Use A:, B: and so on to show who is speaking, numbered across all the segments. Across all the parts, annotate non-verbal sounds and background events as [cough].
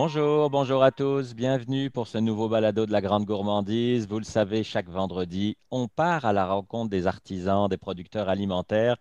A: Bonjour, bonjour à tous, bienvenue pour ce nouveau balado de la Grande Gourmandise. Vous le savez, chaque vendredi, on part à la rencontre des artisans, des producteurs alimentaires,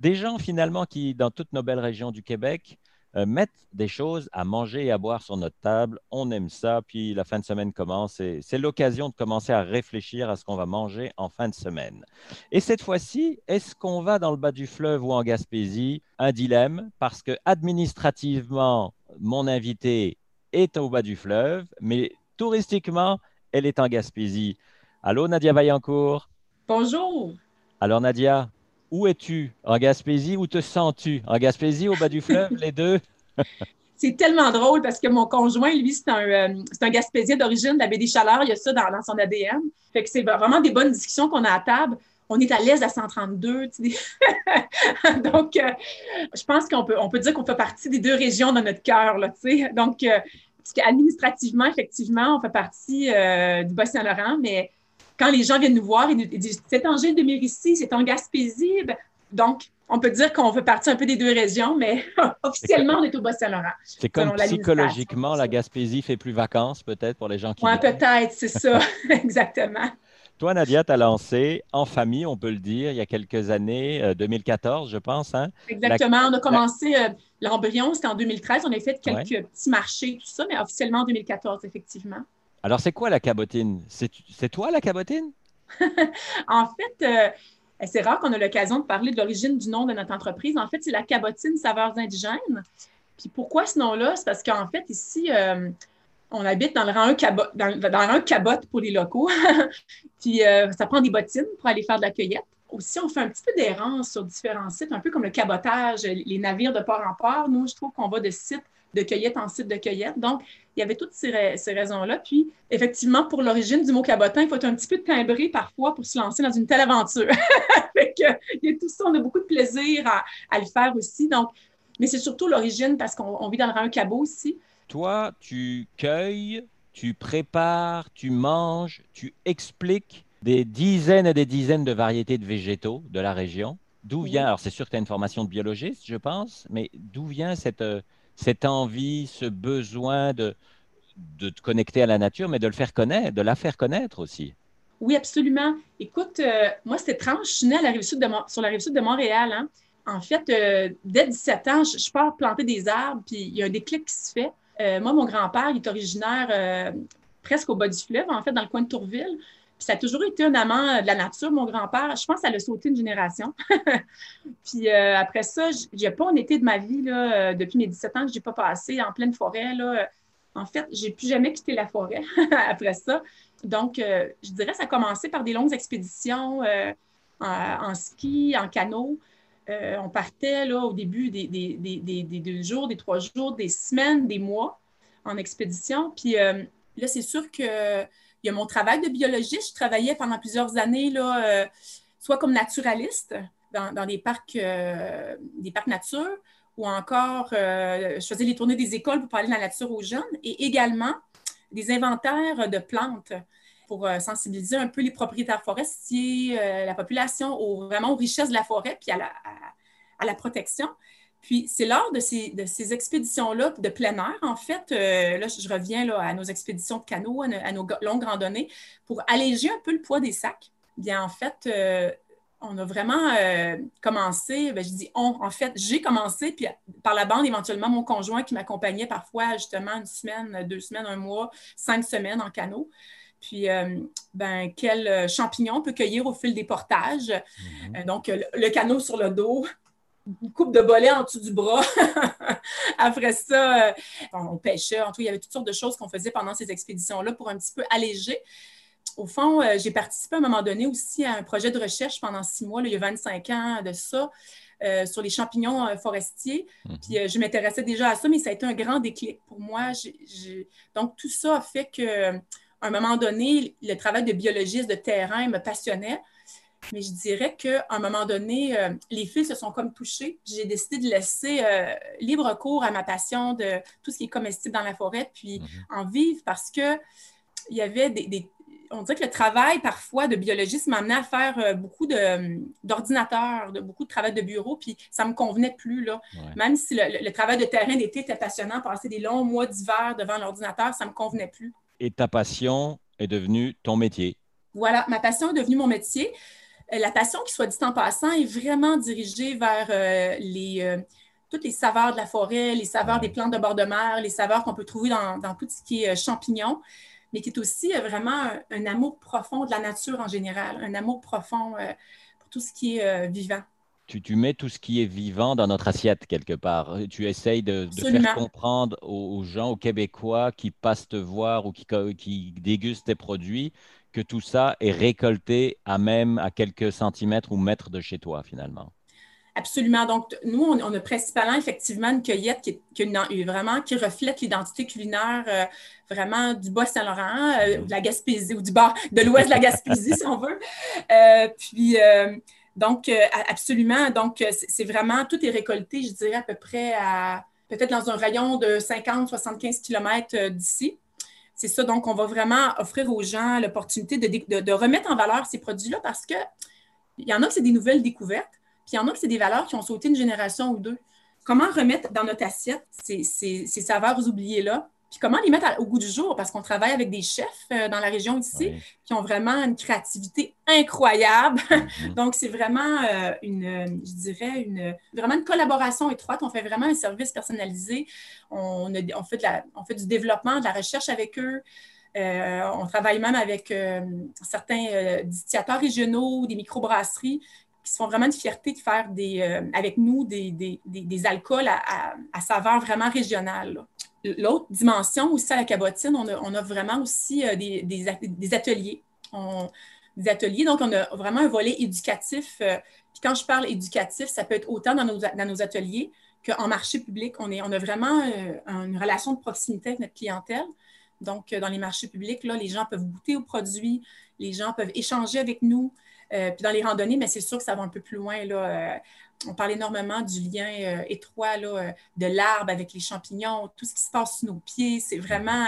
A: des gens finalement qui, dans toutes nos belles régions du Québec, euh, mettent des choses à manger et à boire sur notre table. On aime ça, puis la fin de semaine commence et c'est l'occasion de commencer à réfléchir à ce qu'on va manger en fin de semaine. Et cette fois-ci, est-ce qu'on va dans le bas du fleuve ou en Gaspésie? Un dilemme, parce que administrativement, mon invité est au bas du fleuve, mais touristiquement, elle est en Gaspésie. Allô, Nadia Vaillancourt?
B: Bonjour.
A: Alors, Nadia, où es-tu? En Gaspésie, où te sens-tu? En Gaspésie, au bas du fleuve, les deux? [laughs]
B: c'est tellement drôle parce que mon conjoint, lui, c'est un, euh, un Gaspésien d'origine de la baie des Chaleurs. Il y a ça dans, son ADN. Fait que c'est vraiment des bonnes discussions qu'on a à table. On est à l'aise à 132. Donc, euh, je pense qu'on peut, on peut dire qu'on fait partie des deux régions dans notre cœur. Donc, euh, administrativement, effectivement, on fait partie du Bas-Saint-Laurent, mais quand les gens viennent nous voir, ils nous disent c'est en Gilles de Mérici, c'est en Gaspésie. Ben, donc, on peut dire qu'on fait partie un peu des deux régions, mais [laughs] officiellement, on est au Bas-Saint-Laurent.
A: C'est comme psychologiquement, la Gaspésie fait plus vacances, peut-être, pour les gens qui.
B: Oui, peut-être, c'est ça, [laughs] exactement.
A: Toi, Nadia, tu as lancé en famille, on peut le dire, il y a quelques années, 2014, euh, je pense. Hein?
B: Exactement. On a commencé euh, l'embryon, c'était en 2013. On a fait quelques petits marchés, tout ça, mais officiellement en 2014, effectivement.
A: Alors, c'est quoi la cabotine? C'est toi la cabotine? [laughs]
B: en fait, euh, c'est rare qu'on ait l'occasion de parler de l'origine du nom de notre entreprise. En fait, c'est la cabotine saveurs indigènes. Puis pourquoi ce nom-là? C'est parce qu'en fait, ici, on habite dans le rang 1 cabot, dans, pour les locaux. [laughs] Puis euh, ça prend des bottines pour aller faire de la cueillette. Aussi, on fait un petit peu d'errance sur différents sites, un peu comme le cabotage, les navires de port en port. Nous, je trouve qu'on va de site de cueillette en site de cueillette. Donc, il y avait toutes ces, raisons-là. Puis, effectivement, pour l'origine du mot cabotin, il faut être un petit peu timbré parfois pour se lancer dans une telle aventure. [laughs] fait il y tout ça, on a beaucoup de plaisir à, le faire aussi. Mais c'est surtout l'origine parce qu'on vit dans le rang cabot ici.
A: Toi, tu cueilles, tu prépares, tu manges, tu expliques des dizaines et des dizaines de variétés de végétaux de la région. D'où vient, alors c'est sûr que tu as une formation de biologiste, je pense, mais d'où vient cette, euh, cette envie, ce besoin de, de te connecter à la nature, mais de le faire connaître, de la faire connaître aussi?
B: Oui, absolument. Écoute, euh, moi, c'était étrange. Je suis née la rive de sur la rive sud de Montréal. Hein. En fait, euh, dès 17 ans, je, pars planter des arbres, puis il y a un déclic qui se fait. Euh, moi, mon grand-père, il est originaire presque au bas du fleuve, en fait, dans le coin de Tourville. Puis ça a toujours été un amant de la nature, mon grand-père. Je pense que ça l'a sauté une génération. [laughs] puis euh, après ça, j'ai pas un été de ma vie, là, euh, depuis mes 17 ans, que je n'ai pas passé en pleine forêt. Là. En fait, j'ai plus jamais quitté la forêt [laughs] après ça. Donc, euh, je dirais que ça a commencé par des longues expéditions en, ski, en canot. On partait là, au début des, deux jours, des trois jours, des semaines, des mois en expédition. Puis là, c'est sûr que il y a mon travail de biologiste. Je travaillais pendant plusieurs années, euh, soit comme naturaliste dans, des, parcs, euh, des parcs nature, ou encore euh, je faisais les tournées des écoles pour parler de la nature aux jeunes, et également des inventaires de plantes pour sensibiliser un peu les propriétaires forestiers, la population aux, vraiment aux richesses de la forêt, puis à la, à la protection. Puis c'est lors de ces, de ces expéditions-là de plein air, en fait, euh, là, je reviens là, à nos expéditions de canot, à, nos, longues randonnées, pour alléger un peu le poids des sacs. Bien, en fait, euh, on a vraiment euh, commencé, bien, je dis on, en fait, j'ai commencé, puis par la bande, éventuellement, mon conjoint qui m'accompagnait parfois justement une semaine, deux semaines, un mois, cinq semaines en canot. Puis, ben, quel champignon on peut cueillir au fil des portages. Mm-hmm. donc, le, canot sur le dos, une coupe de bolets en dessous du bras. [laughs] Après ça, euh, on pêchait. En tout, il y avait toutes sortes de choses qu'on faisait pendant ces expéditions-là pour un petit peu alléger. Au fond, euh, j'ai participé à un moment donné aussi à un projet de recherche pendant six mois, il y a 25 ans de ça, euh, sur les champignons forestiers. Mhm. Puis je m'intéressais déjà à ça, mais ça a été un grand déclic pour moi. Donc, tout ça a fait que, un moment donné, le travail de biologiste de terrain me passionnait mais je dirais qu'à un moment donné, euh, les fils se sont comme touchés. J'ai décidé de laisser euh, libre cours à ma passion de tout ce qui est comestible dans la forêt, puis mhm. en vivre parce que il y avait des, on dirait que le travail parfois de biologiste m'a amené à faire euh, beaucoup d'ordinateurs, de, beaucoup de travail de bureau, puis ça ne me convenait plus. Là. Même si le, travail de terrain d'été était passionnant, passer des longs mois d'hiver devant l'ordinateur, ça ne me convenait plus.
A: Et ta passion est devenue ton métier.
B: Voilà, ma passion est devenue mon métier. Euh, la passion, qui soit dit en passant, est vraiment dirigée vers euh, les toutes les saveurs de la forêt, les saveurs des plantes de bord de mer, les saveurs qu'on peut trouver dans, dans, tout ce qui est champignons mais qui est aussi euh, vraiment un, amour profond de la nature en général, un amour profond euh, pour tout ce qui est euh, vivant.
A: Tu, tu, mets tout ce qui est vivant dans notre assiette quelque part. Tu essayes de, faire comprendre aux, gens, aux Québécois qui passent te voir ou qui, qui dégustent tes produits que tout ça est récolté à même à quelques centimètres ou mètres de chez toi finalement.
B: Absolument. Donc, nous, on, a principalement effectivement une cueillette qui, qui, vraiment, qui reflète l'identité culinaire euh, vraiment du Bas-Saint-Laurent, euh, mm-hmm. de la Gaspésie, ou du bas, de l'ouest de la Gaspésie, [laughs] si on veut. Euh, puis, donc, absolument. Donc, c'est vraiment, tout est récolté, je dirais, à peu près à peut-être dans un rayon de 50-75 km d'ici. C'est ça. Donc, on va vraiment offrir aux gens l'opportunité de, remettre en valeur ces produits-là parce que il y en a que c'est des nouvelles découvertes. Puis il y en a que c'est des valeurs qui ont sauté une génération ou deux. Comment remettre dans notre assiette ces, saveurs oubliées-là? Puis comment les mettre au goût du jour? Parce qu'on travaille avec des chefs euh, dans la région ici qui ont vraiment une créativité incroyable. Mhm. [laughs] Donc, c'est vraiment euh, une, je dirais, une, vraiment une collaboration étroite. On fait vraiment un service personnalisé. On, on, fait, de la, on fait du développement, de la recherche avec eux. Euh, on travaille même avec certains distillateurs régionaux, des microbrasseries qui se font vraiment une fierté de faire des, euh, avec nous des, des, des, alcools à, à, saveur vraiment régionale. L'autre dimension aussi à la cabotine, on a, on a vraiment aussi euh, des, ateliers. des ateliers, donc on a vraiment un volet éducatif. Euh, puis quand je parle éducatif, ça peut être autant dans nos, dans nos ateliers qu'en marché public. On, est, on a vraiment une relation de proximité avec notre clientèle. Donc, dans les marchés publics, là, les gens peuvent goûter aux produits, les gens peuvent échanger avec nous. Euh, puis dans les randonnées, mais c'est sûr que ça va un peu plus loin. Là, euh, on parle énormément du lien euh, étroit là, de l'arbre avec les champignons, tout ce qui se passe sous nos pieds. C'est vraiment.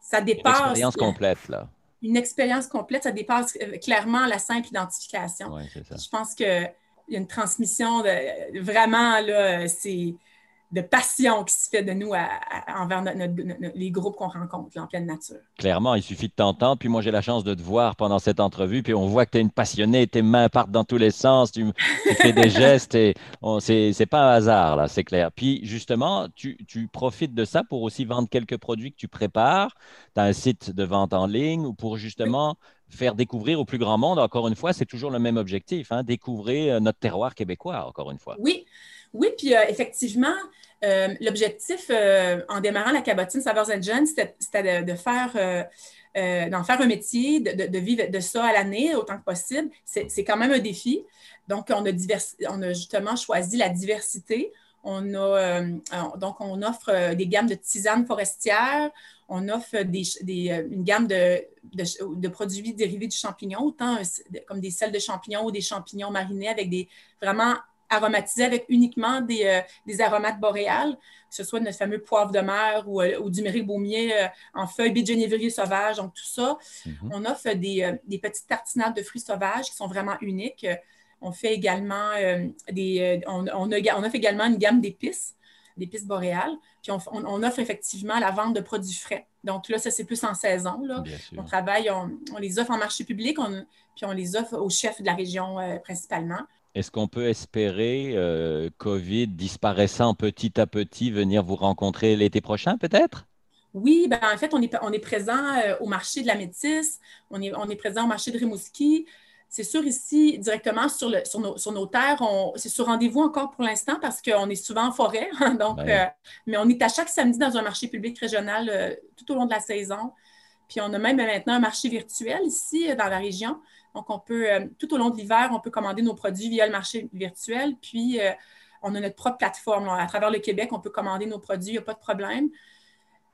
B: ça dépasse.
A: Une expérience complète, là.
B: Une expérience complète, ça dépasse clairement la simple identification. Je pense qu'il y a une transmission de vraiment, là, c'est de passion qui se fait de nous envers les groupes qu'on rencontre en pleine nature.
A: Clairement, il suffit de t'entendre. Puis moi, j'ai la chance de te voir pendant cette entrevue. Puis on voit que tu es une passionnée, tes mains partent dans tous les sens, tu, fais des [laughs] gestes et c'est pas un hasard, là, c'est clair. Puis justement, tu, profites de ça pour aussi vendre quelques produits que tu prépares. Tu as un site de vente en ligne ou pour justement faire découvrir au plus grand monde. Encore une fois, c'est toujours le même objectif, hein, découvrir euh, notre terroir québécois, encore une fois.
B: Oui, oui, puis euh, effectivement, euh, l'objectif en démarrant la cabotine Saveurs and c'était de, faire d'en faire un métier, de, vivre de ça à l'année autant que possible. C'est quand même un défi. Donc, on a, on a justement choisi la diversité. On a, donc, on offre des gammes de tisanes forestières, on offre des, euh, une gamme de, de, produits dérivés du champignon, autant comme des sels de champignons ou des champignons marinés avec des vraiment aromatisés avec uniquement des, euh, des aromates boréales, que ce soit notre fameux poivre de mer ou, euh, ou du méril baumier en feuilles bidgenévrier sauvage, donc tout ça. Mm-hmm. On offre des, des, petites tartinades de fruits sauvages qui sont vraiment uniques. On fait également des, on, on, on offre également une gamme d'épices d'épices boréales. Puis on, offre effectivement la vente de produits frais. Donc là, ça, c'est plus en saison. Là. On travaille, on, les offre en marché public, puis on les offre aux chefs de la région euh, principalement.
A: Est-ce qu'on peut espérer, euh, COVID disparaissant petit à petit, venir vous rencontrer l'été prochain, peut-être?
B: Oui, ben en fait, on est, on est présent euh, au marché de la Métisse, on est, on est présent au marché de Rimouski, c'est sûr, ici, directement sur, le, sur, nos, sur nos, terres, c'est sur rendez-vous encore pour l'instant parce qu'on est souvent en forêt. [laughs] donc, euh, mais on est à chaque samedi dans un marché public régional euh, tout au long de la saison. Puis on a même maintenant un marché virtuel ici euh, dans la région. Donc, on peut, tout au long de l'hiver, on peut commander nos produits via le marché virtuel. Puis, on a notre propre plateforme. À travers le Québec, on peut commander nos produits, il n'y a pas de problème.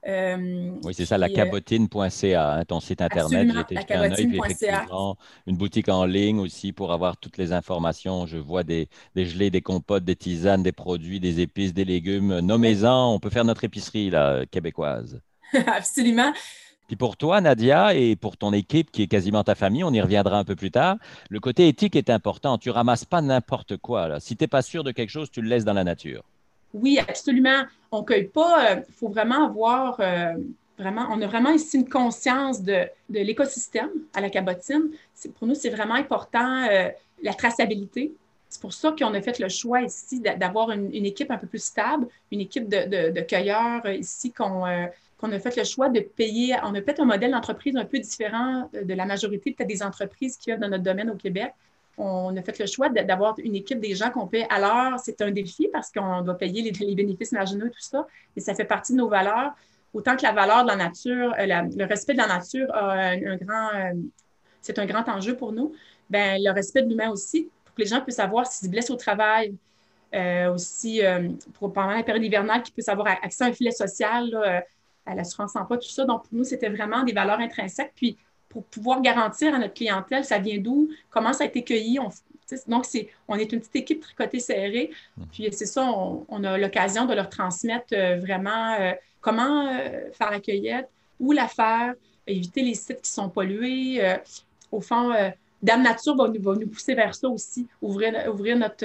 A: Euh, oui, c'est ça, la cabotine.ca, hein, ton site internet.
B: J'ai été un œil, effectivement,
A: une boutique en ligne aussi pour avoir toutes les informations. Je vois des, des gelées, des compotes, des tisanes, des produits, des épices, des légumes. Nommez-en, on peut faire notre épicerie là, québécoise. [laughs]
B: Absolument.
A: Puis pour toi, Nadia, et pour ton équipe qui est quasiment ta famille, on y reviendra un peu plus tard, le côté éthique est important. Tu ramasses pas n'importe quoi. Là. Si tu n'es pas sûr de quelque chose, tu le laisses dans la nature.
B: Oui, absolument. On ne cueille pas. Il euh, faut vraiment avoir euh, vraiment, on a vraiment ici une conscience de, de l'écosystème à la cabotine. Pour nous, c'est vraiment important euh, la traçabilité. C'est pour ça qu'on a fait le choix ici d'avoir une, équipe un peu plus stable, une équipe de, de, cueilleurs ici qu'on a fait le choix de payer. On a peut-être un modèle d'entreprise un peu différent de la majorité, peut-être des entreprises qui œuvrent dans notre domaine au Québec. On a fait le choix d'avoir une équipe des gens qu'on paie à l'heure. C'est un défi parce qu'on doit payer les, bénéfices marginaux tout ça, mais ça fait partie de nos valeurs. Autant que la valeur de la nature, euh, le respect de la nature euh, c'est un grand enjeu pour nous. Ben, le respect de l'humain aussi, pour que les gens puissent savoir s'ils se blessent au travail, euh, aussi pour, pendant la période hivernale, qu'ils puissent avoir accès à un filet social, à l'assurance emploi, tout ça. Donc, pour nous, c'était vraiment des valeurs intrinsèques. Puis, pour pouvoir garantir à notre clientèle, ça vient d'où, comment ça a été cueilli. On, donc, on est une petite équipe tricotée serrée. Mmh. Puis, c'est ça, on, a l'occasion de leur transmettre euh, vraiment euh, comment euh, faire la cueillette, où la faire, éviter les sites qui sont pollués. au fond, Dame Nature va nous, va nous, pousser vers ça aussi, ouvrir, ouvrir notre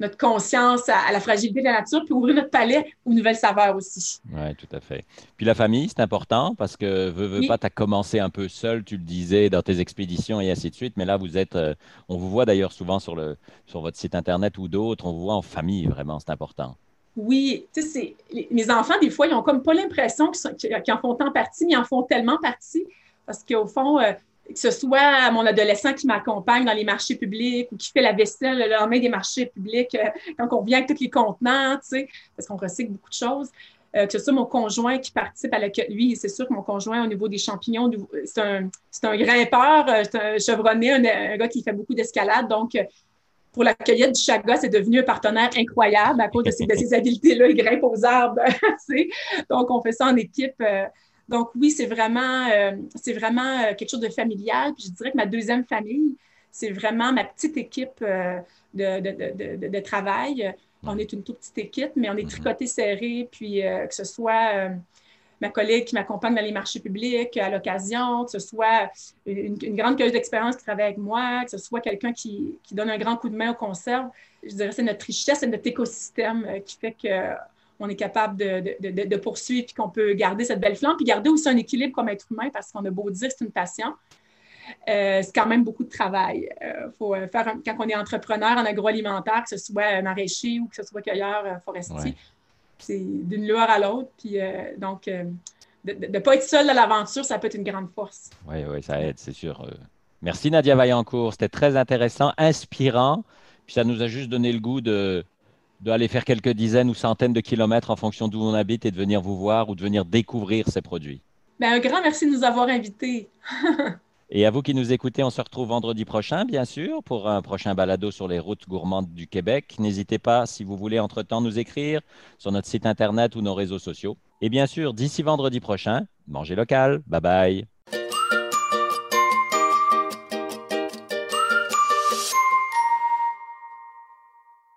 B: notre conscience à, la fragilité de la nature, puis ouvrir notre palais aux nouvelles saveurs aussi.
A: Oui, tout à fait. Puis la famille, c'est important parce que veux, veux pas, tu as commencé un peu seul, tu le disais, dans tes expéditions et ainsi de suite, mais là, vous êtes, euh, on vous voit d'ailleurs souvent sur, le, sur votre site Internet ou d'autres, on vous voit en famille, vraiment, c'est important.
B: Oui, tu sais, mes enfants, des fois, ils n'ont comme pas l'impression qu'ils en font tant partie, mais ils en font tellement partie parce qu'au fond, euh, que ce soit mon adolescent qui m'accompagne dans les marchés publics ou qui fait la vaisselle le lendemain des marchés publics euh, quand on vient avec tous les contenants, tu sais, parce qu'on recycle beaucoup de choses. Euh, que ce soit mon conjoint qui participe à la lui, c'est sûr que mon conjoint au niveau des champignons, c'est un, un, grimpeur, euh, c'est un chevronné, un, gars qui fait beaucoup d'escalade. Donc, pour la cueillette du chaga, c'est devenu un partenaire incroyable à cause de ses, [laughs] habiletés-là. Il grimpe aux arbres. [laughs] donc, on fait ça en équipe. Donc oui, c'est vraiment, euh, c'est vraiment euh, quelque chose de familial. Puis je dirais que ma deuxième famille, c'est vraiment ma petite équipe euh, de, de, de, de, travail. On est une toute petite équipe, mais on est mhm. tricoté serré. Puis que ce soit ma collègue qui m'accompagne dans les marchés publics à l'occasion, que ce soit une, grande cueilleuse d'expérience qui travaille avec moi, que ce soit quelqu'un qui, qui, donne un grand coup de main aux conserves. Je dirais que c'est notre richesse, c'est notre écosystème qui fait que on est capable de, poursuivre et qu'on peut garder cette belle flamme, puis garder aussi un équilibre comme être humain, parce qu'on a beau dire que c'est une passion. Euh, c'est quand même beaucoup de travail. Euh, faut euh, faire quand on est entrepreneur en agroalimentaire, que ce soit maraîcher ou que ce soit cueilleur forestier, c'est d'une lueur à l'autre. Puis donc, de ne pas être seul dans l'aventure, ça peut être une grande force.
A: Oui, oui, ça aide, c'est sûr. Merci Nadia Vaillancourt, c'était très intéressant, inspirant. Puis ça nous a juste donné le goût de, d'aller faire quelques dizaines ou centaines de kilomètres en fonction d'où on habite et de venir vous voir ou de venir découvrir ces produits.
B: Ben, un grand merci de nous avoir invités. [laughs]
A: et à vous qui nous écoutez, on se retrouve vendredi prochain, bien sûr, pour un prochain balado sur les routes gourmandes du Québec. N'hésitez pas, si vous voulez, entre-temps, nous écrire sur notre site Internet ou nos réseaux sociaux. Et bien sûr, d'ici vendredi prochain, mangez local. Bye bye.